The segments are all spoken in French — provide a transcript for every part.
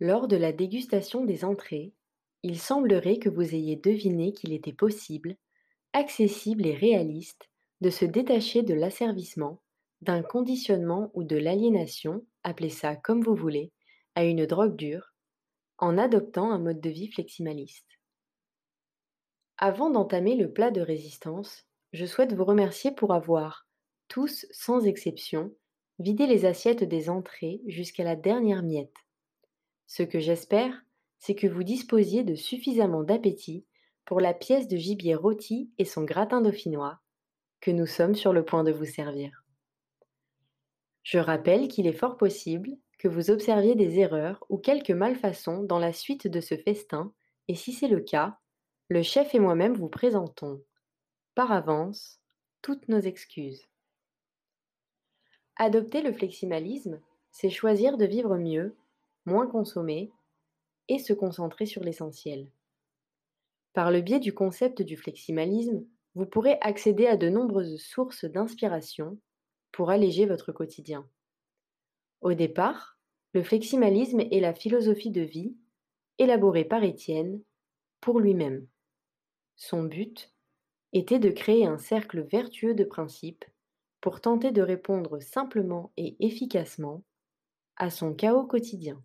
Lors de la dégustation des entrées, il semblerait que vous ayez deviné qu'il était possible, accessible et réaliste de se détacher de l'asservissement, d'un conditionnement ou de l'aliénation, appelez ça comme vous voulez, à une drogue dure, en adoptant un mode de vie fleximaliste. Avant d'entamer le plat de résistance, je souhaite vous remercier pour avoir, tous sans exception, vidé les assiettes des entrées jusqu'à la dernière miette. Ce que j'espère, c'est que vous disposiez de suffisamment d'appétit pour la pièce de gibier rôti et son gratin dauphinois que nous sommes sur le point de vous servir. Je rappelle qu'il est fort possible que vous observiez des erreurs ou quelques malfaçons dans la suite de ce festin, et si c'est le cas, le chef et moi-même vous présentons, par avance, toutes nos excuses. Adopter le fleximalisme, c'est choisir de vivre mieux, moins consommer et se concentrer sur l'essentiel. Par le biais du concept du fleximalisme, vous pourrez accéder à de nombreuses sources d'inspiration pour alléger votre quotidien. Au départ, le fleximalisme est la philosophie de vie élaborée par Étienne pour lui-même. Son but était de créer un cercle vertueux de principes pour tenter de répondre simplement et efficacement à son chaos quotidien.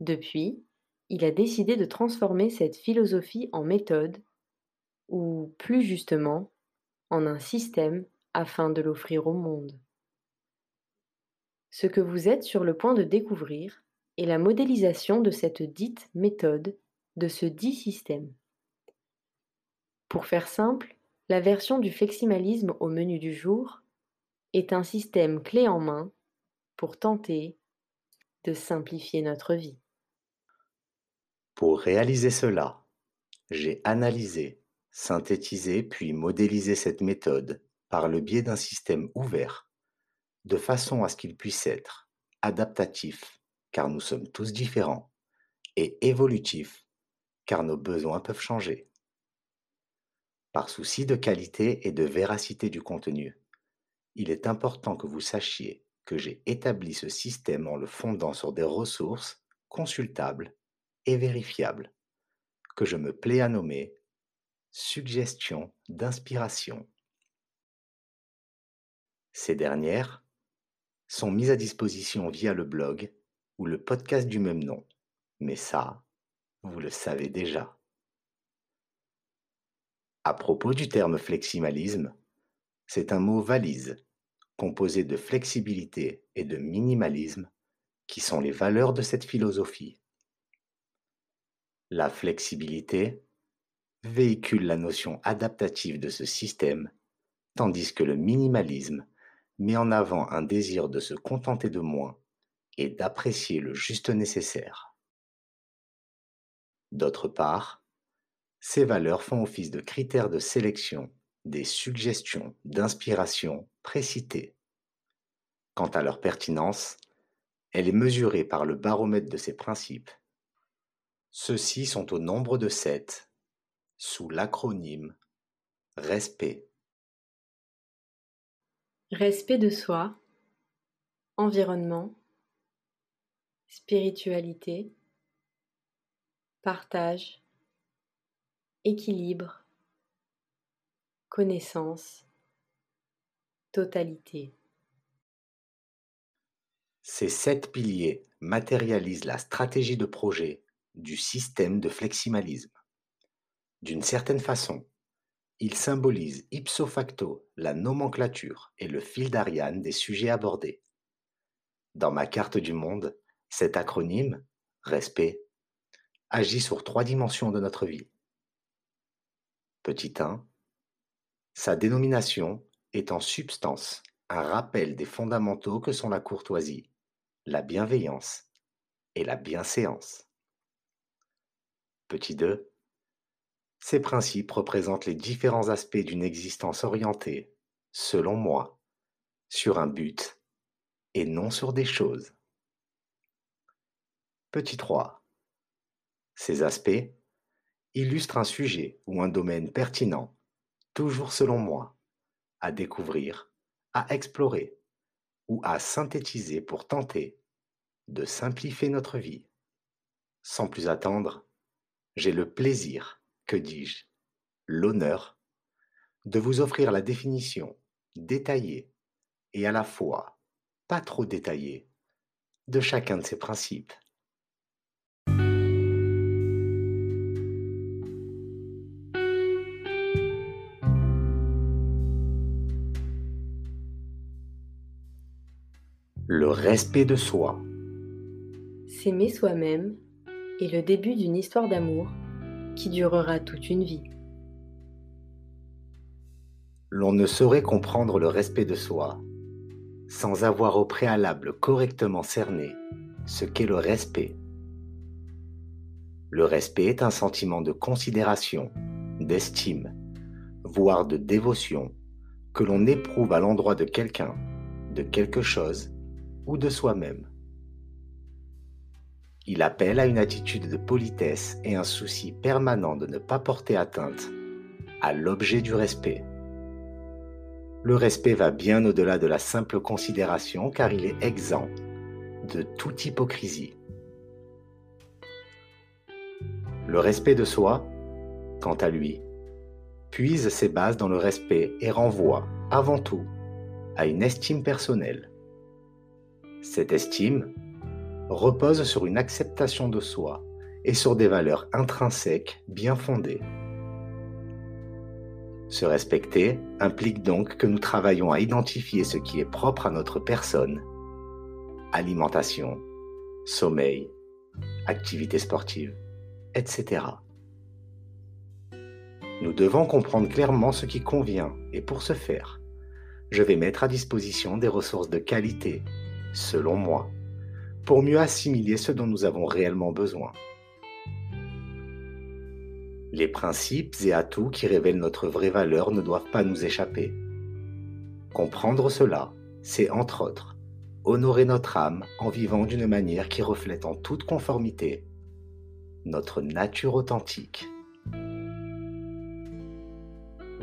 Depuis, il a décidé de transformer cette philosophie en méthode, ou plus justement, en un système afin de l'offrir au monde. Ce que vous êtes sur le point de découvrir est la modélisation de cette dite méthode, de ce dit système. Pour faire simple, la version du fleximalisme au menu du jour est un système clé en main pour tenter de simplifier notre vie. Pour réaliser cela, j'ai analysé, synthétisé puis modélisé cette méthode par le biais d'un système ouvert, de façon à ce qu'il puisse être adaptatif, car nous sommes tous différents, et évolutif, car nos besoins peuvent changer par souci de qualité et de véracité du contenu. Il est important que vous sachiez que j'ai établi ce système en le fondant sur des ressources consultables et vérifiables, que je me plais à nommer suggestions d'inspiration. Ces dernières sont mises à disposition via le blog ou le podcast du même nom, mais ça, vous le savez déjà. À propos du terme fleximalisme, c'est un mot valise, composé de flexibilité et de minimalisme, qui sont les valeurs de cette philosophie. La flexibilité véhicule la notion adaptative de ce système, tandis que le minimalisme met en avant un désir de se contenter de moins et d'apprécier le juste nécessaire. D'autre part, ces valeurs font office de critères de sélection des suggestions d'inspiration précitées. Quant à leur pertinence, elle est mesurée par le baromètre de ces principes. Ceux-ci sont au nombre de sept, sous l'acronyme RESPECT. Respect de soi, environnement, spiritualité, partage, équilibre, connaissance, totalité. Ces sept piliers matérialisent la stratégie de projet du système de fleximalisme. D'une certaine façon, ils symbolisent ipso facto la nomenclature et le fil d'Ariane des sujets abordés. Dans ma carte du monde, cet acronyme, respect, agit sur trois dimensions de notre vie Petit 1. Sa dénomination est en substance un rappel des fondamentaux que sont la courtoisie, la bienveillance et la bienséance. Petit 2. Ces principes représentent les différents aspects d'une existence orientée, selon moi, sur un but et non sur des choses. Petit 3. Ces aspects illustre un sujet ou un domaine pertinent, toujours selon moi, à découvrir, à explorer ou à synthétiser pour tenter de simplifier notre vie. Sans plus attendre, j'ai le plaisir, que dis-je, l'honneur, de vous offrir la définition détaillée et à la fois pas trop détaillée de chacun de ces principes. Le respect de soi. S'aimer soi-même est le début d'une histoire d'amour qui durera toute une vie. L'on ne saurait comprendre le respect de soi sans avoir au préalable correctement cerné ce qu'est le respect. Le respect est un sentiment de considération, d'estime, voire de dévotion que l'on éprouve à l'endroit de quelqu'un, de quelque chose ou de soi-même. Il appelle à une attitude de politesse et un souci permanent de ne pas porter atteinte à l'objet du respect. Le respect va bien au-delà de la simple considération car il est exempt de toute hypocrisie. Le respect de soi, quant à lui, puise ses bases dans le respect et renvoie, avant tout, à une estime personnelle. Cette estime repose sur une acceptation de soi et sur des valeurs intrinsèques bien fondées. Se respecter implique donc que nous travaillons à identifier ce qui est propre à notre personne. Alimentation, sommeil, activité sportive, etc. Nous devons comprendre clairement ce qui convient et pour ce faire, je vais mettre à disposition des ressources de qualité selon moi, pour mieux assimiler ce dont nous avons réellement besoin. Les principes et atouts qui révèlent notre vraie valeur ne doivent pas nous échapper. Comprendre cela, c'est entre autres honorer notre âme en vivant d'une manière qui reflète en toute conformité notre nature authentique.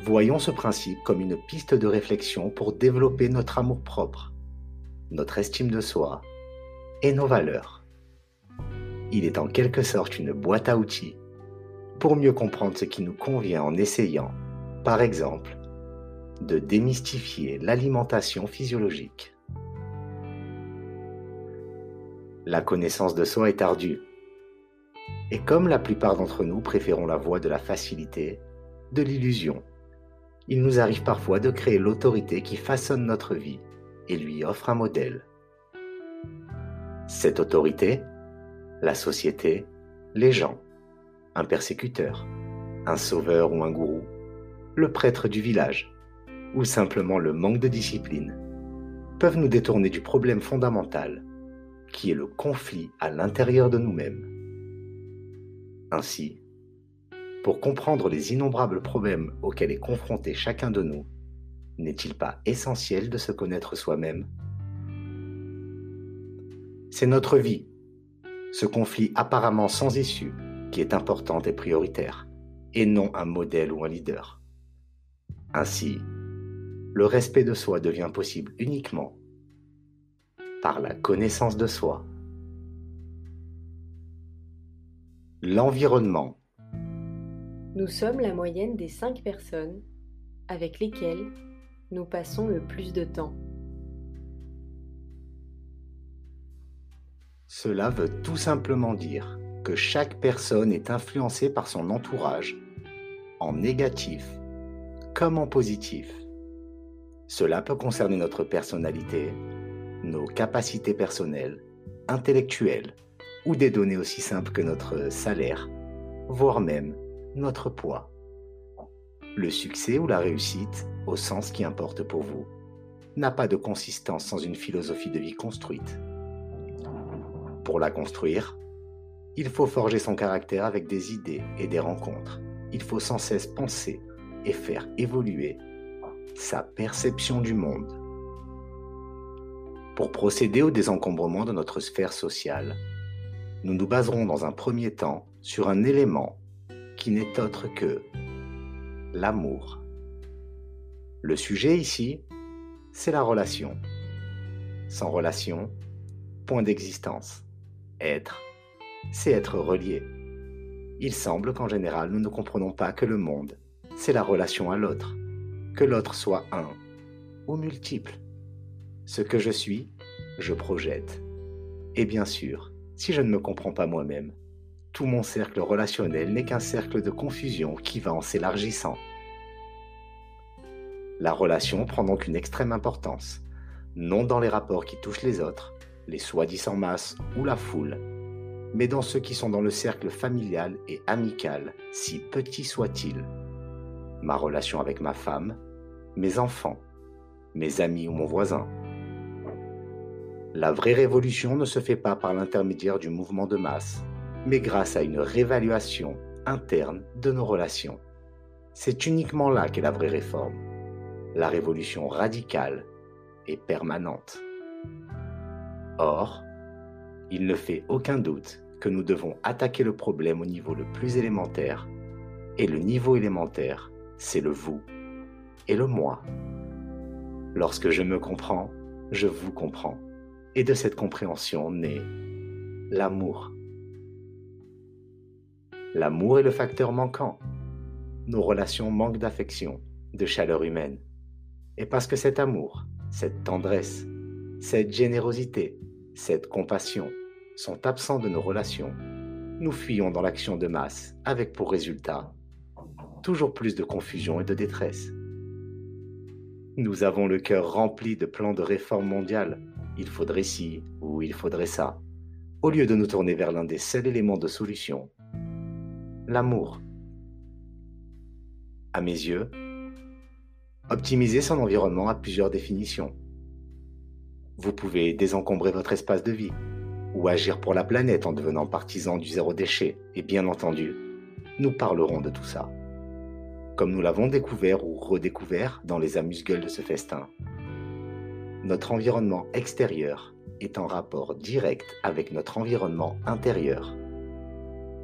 Voyons ce principe comme une piste de réflexion pour développer notre amour-propre notre estime de soi et nos valeurs. Il est en quelque sorte une boîte à outils pour mieux comprendre ce qui nous convient en essayant, par exemple, de démystifier l'alimentation physiologique. La connaissance de soi est ardue. Et comme la plupart d'entre nous préférons la voie de la facilité, de l'illusion, il nous arrive parfois de créer l'autorité qui façonne notre vie et lui offre un modèle. Cette autorité, la société, les gens, un persécuteur, un sauveur ou un gourou, le prêtre du village, ou simplement le manque de discipline, peuvent nous détourner du problème fondamental, qui est le conflit à l'intérieur de nous-mêmes. Ainsi, pour comprendre les innombrables problèmes auxquels est confronté chacun de nous, n'est-il pas essentiel de se connaître soi-même? C'est notre vie, ce conflit apparemment sans issue, qui est important et prioritaire, et non un modèle ou un leader. Ainsi, le respect de soi devient possible uniquement par la connaissance de soi. L'environnement. Nous sommes la moyenne des cinq personnes avec lesquelles nous passons le plus de temps. Cela veut tout simplement dire que chaque personne est influencée par son entourage, en négatif comme en positif. Cela peut concerner notre personnalité, nos capacités personnelles, intellectuelles, ou des données aussi simples que notre salaire, voire même notre poids. Le succès ou la réussite, au sens qui importe pour vous, n'a pas de consistance sans une philosophie de vie construite. Pour la construire, il faut forger son caractère avec des idées et des rencontres. Il faut sans cesse penser et faire évoluer sa perception du monde. Pour procéder au désencombrement de notre sphère sociale, nous nous baserons dans un premier temps sur un élément qui n'est autre que l'amour. Le sujet ici, c'est la relation. Sans relation, point d'existence. Être, c'est être relié. Il semble qu'en général, nous ne comprenons pas que le monde, c'est la relation à l'autre, que l'autre soit un ou multiple. Ce que je suis, je projette. Et bien sûr, si je ne me comprends pas moi-même, tout mon cercle relationnel n'est qu'un cercle de confusion qui va en s'élargissant. La relation prend donc une extrême importance, non dans les rapports qui touchent les autres, les soi-disant masses ou la foule, mais dans ceux qui sont dans le cercle familial et amical, si petit soit-il. Ma relation avec ma femme, mes enfants, mes amis ou mon voisin. La vraie révolution ne se fait pas par l'intermédiaire du mouvement de masse, mais grâce à une réévaluation interne de nos relations. C'est uniquement là qu'est la vraie réforme, la révolution radicale et permanente. Or, il ne fait aucun doute que nous devons attaquer le problème au niveau le plus élémentaire, et le niveau élémentaire, c'est le vous et le moi. Lorsque je me comprends, je vous comprends, et de cette compréhension naît l'amour. L'amour est le facteur manquant. Nos relations manquent d'affection, de chaleur humaine. Et parce que cet amour, cette tendresse, cette générosité, cette compassion sont absents de nos relations, nous fuyons dans l'action de masse avec pour résultat toujours plus de confusion et de détresse. Nous avons le cœur rempli de plans de réforme mondiale. Il faudrait ci ou il faudrait ça, au lieu de nous tourner vers l'un des seuls éléments de solution, l'amour. À mes yeux, optimiser son environnement a plusieurs définitions. Vous pouvez désencombrer votre espace de vie, ou agir pour la planète en devenant partisan du zéro déchet, et bien entendu, nous parlerons de tout ça. Comme nous l'avons découvert ou redécouvert dans les amuse-gueules de ce festin. Notre environnement extérieur est en rapport direct avec notre environnement intérieur.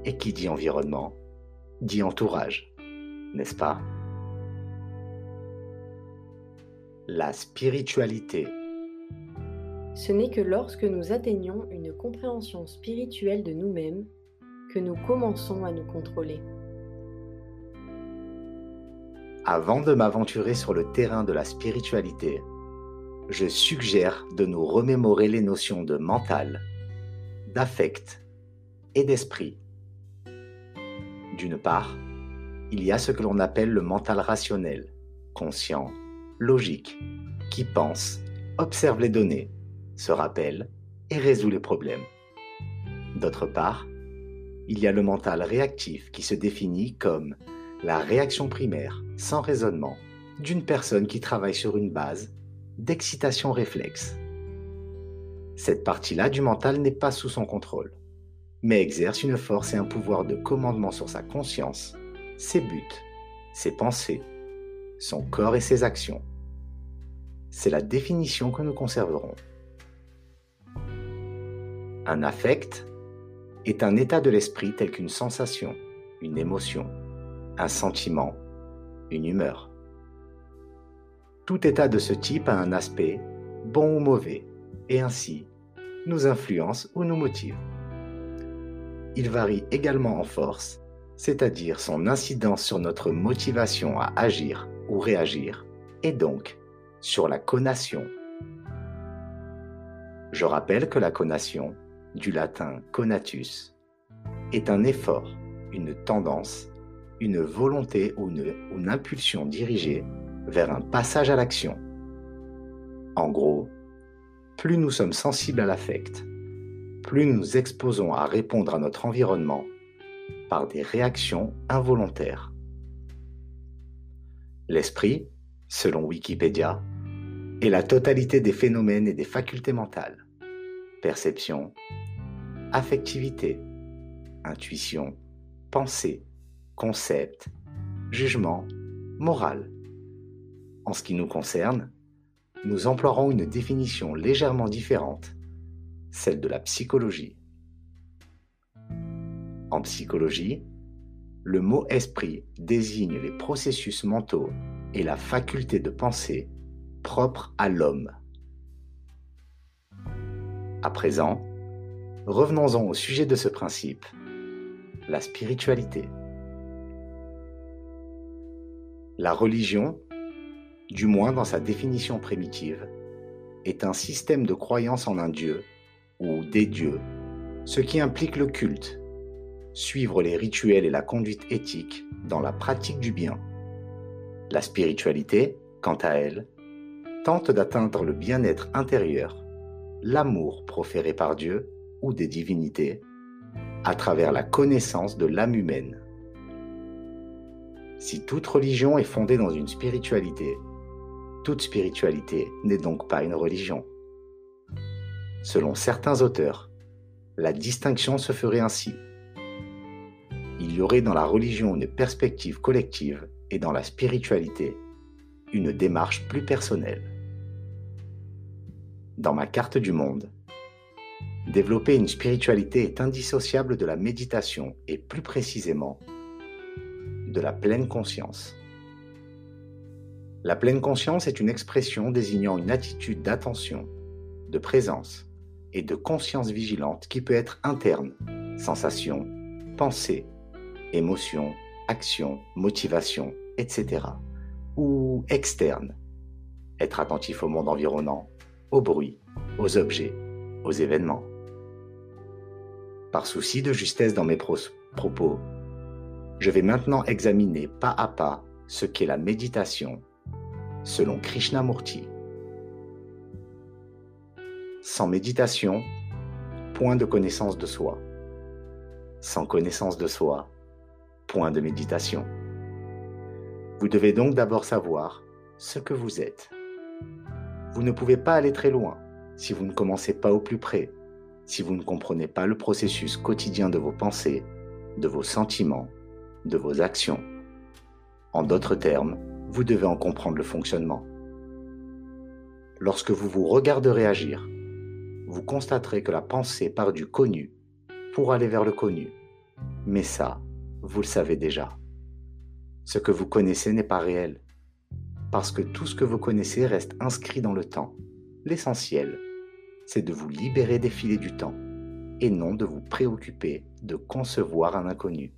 Et qui dit environnement, dit entourage, n'est-ce pas? La spiritualité. Ce n'est que lorsque nous atteignons une compréhension spirituelle de nous-mêmes que nous commençons à nous contrôler. Avant de m'aventurer sur le terrain de la spiritualité, je suggère de nous remémorer les notions de mental, d'affect et d'esprit d'une part, il y a ce que l'on appelle le mental rationnel, conscient, logique, qui pense, observe les données, se rappelle et résout les problèmes. D'autre part, il y a le mental réactif qui se définit comme la réaction primaire, sans raisonnement, d'une personne qui travaille sur une base d'excitation réflexe. Cette partie-là du mental n'est pas sous son contrôle mais exerce une force et un pouvoir de commandement sur sa conscience, ses buts, ses pensées, son corps et ses actions. C'est la définition que nous conserverons. Un affect est un état de l'esprit tel qu'une sensation, une émotion, un sentiment, une humeur. Tout état de ce type a un aspect, bon ou mauvais, et ainsi nous influence ou nous motive il varie également en force, c'est-à-dire son incidence sur notre motivation à agir ou réagir, et donc sur la conation. Je rappelle que la conation, du latin conatus, est un effort, une tendance, une volonté ou une, impulsion dirigée vers un passage à l'action. En gros, plus nous sommes sensibles à l'affect, plus nous nous exposons à répondre à notre environnement par des réactions involontaires. L'esprit, selon Wikipédia, est la totalité des phénomènes et des facultés mentales. Perception, affectivité, intuition, pensée, concept, jugement, morale. En ce qui nous concerne, nous emploierons une définition légèrement différente celle de la psychologie. En psychologie, le mot esprit désigne les processus mentaux et la faculté de penser propres à l'homme. À présent, revenons-en au sujet de ce principe, la spiritualité. La religion, du moins dans sa définition primitive, est un système de croyance en un dieu ou des dieux, ce qui implique le culte, suivre les rituels et la conduite éthique dans la pratique du bien. La spiritualité, quant à elle, tente d'atteindre le bien-être intérieur, l'amour proféré par Dieu ou des divinités, à travers la connaissance de l'âme humaine. Si toute religion est fondée dans une spiritualité, toute spiritualité n'est donc pas une religion. Selon certains auteurs, la distinction se ferait ainsi. Il y aurait dans la religion une perspective collective et dans la spiritualité une démarche plus personnelle. Dans ma carte du monde, développer une spiritualité est indissociable de la méditation et plus précisément de la pleine conscience. La pleine conscience est une expression désignant une attitude d'attention, de présence et de conscience vigilante qui peut être interne, sensation, pensée, émotion, action, motivation, etc. ou externe, être attentif au monde environnant, au bruit, aux objets, aux événements. Par souci de justesse dans mes propos, je vais maintenant examiner pas à pas ce qu'est la méditation selon Krishnamurti. Sans méditation, point de connaissance de soi. Sans connaissance de soi, point de méditation. Vous devez donc d'abord savoir ce que vous êtes. Vous ne pouvez pas aller très loin si vous ne commencez pas au plus près, si vous ne comprenez pas le processus quotidien de vos pensées, de vos sentiments, de vos actions. En d'autres termes, vous devez en comprendre le fonctionnement. Lorsque vous vous regarderez agir, vous constaterez que la pensée part du connu pour aller vers le connu. Mais ça, vous le savez déjà. Ce que vous connaissez n'est pas réel, parce que tout ce que vous connaissez reste inscrit dans le temps. L'essentiel, c'est de vous libérer des filets du temps, et non de vous préoccuper de concevoir un inconnu.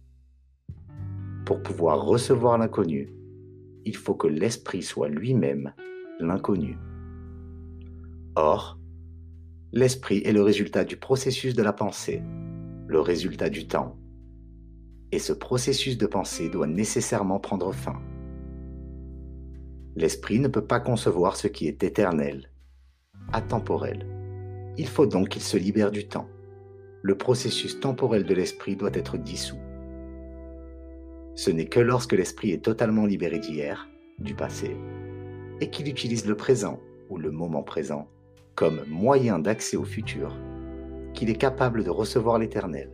Pour pouvoir recevoir l'inconnu, il faut que l'esprit soit lui-même l'inconnu. Or, l'esprit est le résultat du processus de la pensée, le résultat du temps. Et ce processus de pensée doit nécessairement prendre fin. L'esprit ne peut pas concevoir ce qui est éternel, atemporel. Il faut donc qu'il se libère du temps. Le processus temporel de l'esprit doit être dissous. Ce n'est que lorsque l'esprit est totalement libéré d'hier, du passé, et qu'il utilise le présent ou le moment présent comme moyen d'accès au futur, qu'il est capable de recevoir l'éternel.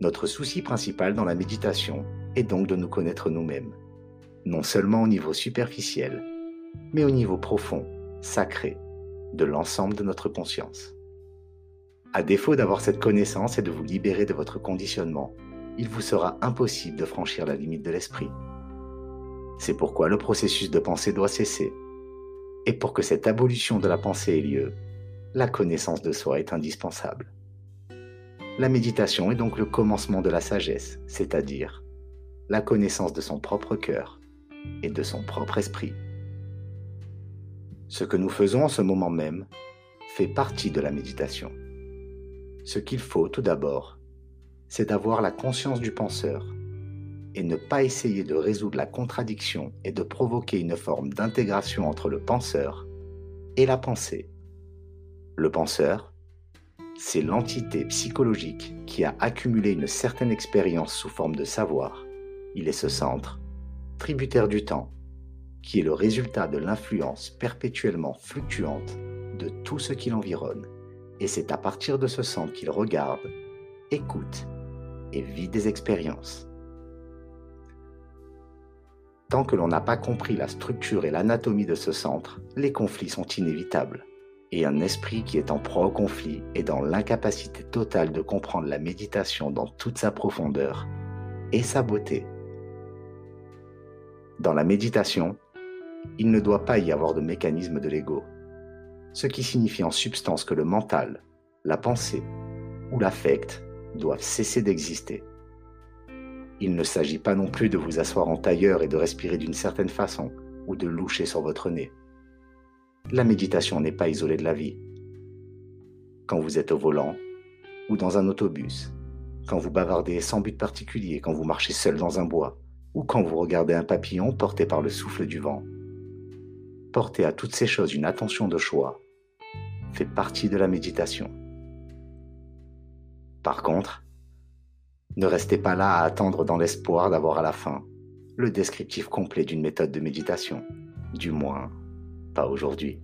Notre souci principal dans la méditation est donc de nous connaître nous-mêmes, non seulement au niveau superficiel, mais au niveau profond, sacré, de l'ensemble de notre conscience. À défaut d'avoir cette connaissance et de vous libérer de votre conditionnement, il vous sera impossible de franchir la limite de l'esprit. C'est pourquoi le processus de pensée doit cesser. Et pour que cette abolition de la pensée ait lieu, la connaissance de soi est indispensable. La méditation est donc le commencement de la sagesse, c'est-à-dire la connaissance de son propre cœur et de son propre esprit. Ce que nous faisons en ce moment même fait partie de la méditation. Ce qu'il faut tout d'abord, c'est d'avoir la conscience du penseur et ne pas essayer de résoudre la contradiction et de provoquer une forme d'intégration entre le penseur et la pensée. Le penseur, c'est l'entité psychologique qui a accumulé une certaine expérience sous forme de savoir. Il est ce centre, tributaire du temps, qui est le résultat de l'influence perpétuellement fluctuante de tout ce qui l'environne. Et c'est à partir de ce centre qu'il regarde, écoute et vit des expériences. Tant que l'on n'a pas compris la structure et l'anatomie de ce centre, les conflits sont inévitables. Et un esprit qui est en proie au conflit est dans l'incapacité totale de comprendre la méditation dans toute sa profondeur et sa beauté. Dans la méditation, il ne doit pas y avoir de mécanisme de l'ego. ce qui signifie en substance que le mental, la pensée ou l'affect doivent cesser d'exister. Il ne s'agit pas non plus de vous asseoir en tailleur et de respirer d'une certaine façon ou de loucher sur votre nez. La méditation n'est pas isolée de la vie. Quand vous êtes au volant ou dans un autobus, quand vous bavardez sans but particulier, quand vous marchez seul dans un bois, ou quand vous regardez un papillon porté par le souffle du vent. Porter à toutes ces choses une attention de choix fait partie de la méditation. Par contre, ne restez pas là à attendre dans l'espoir d'avoir à la fin le descriptif complet d'une méthode de méditation. Du moins, pas aujourd'hui.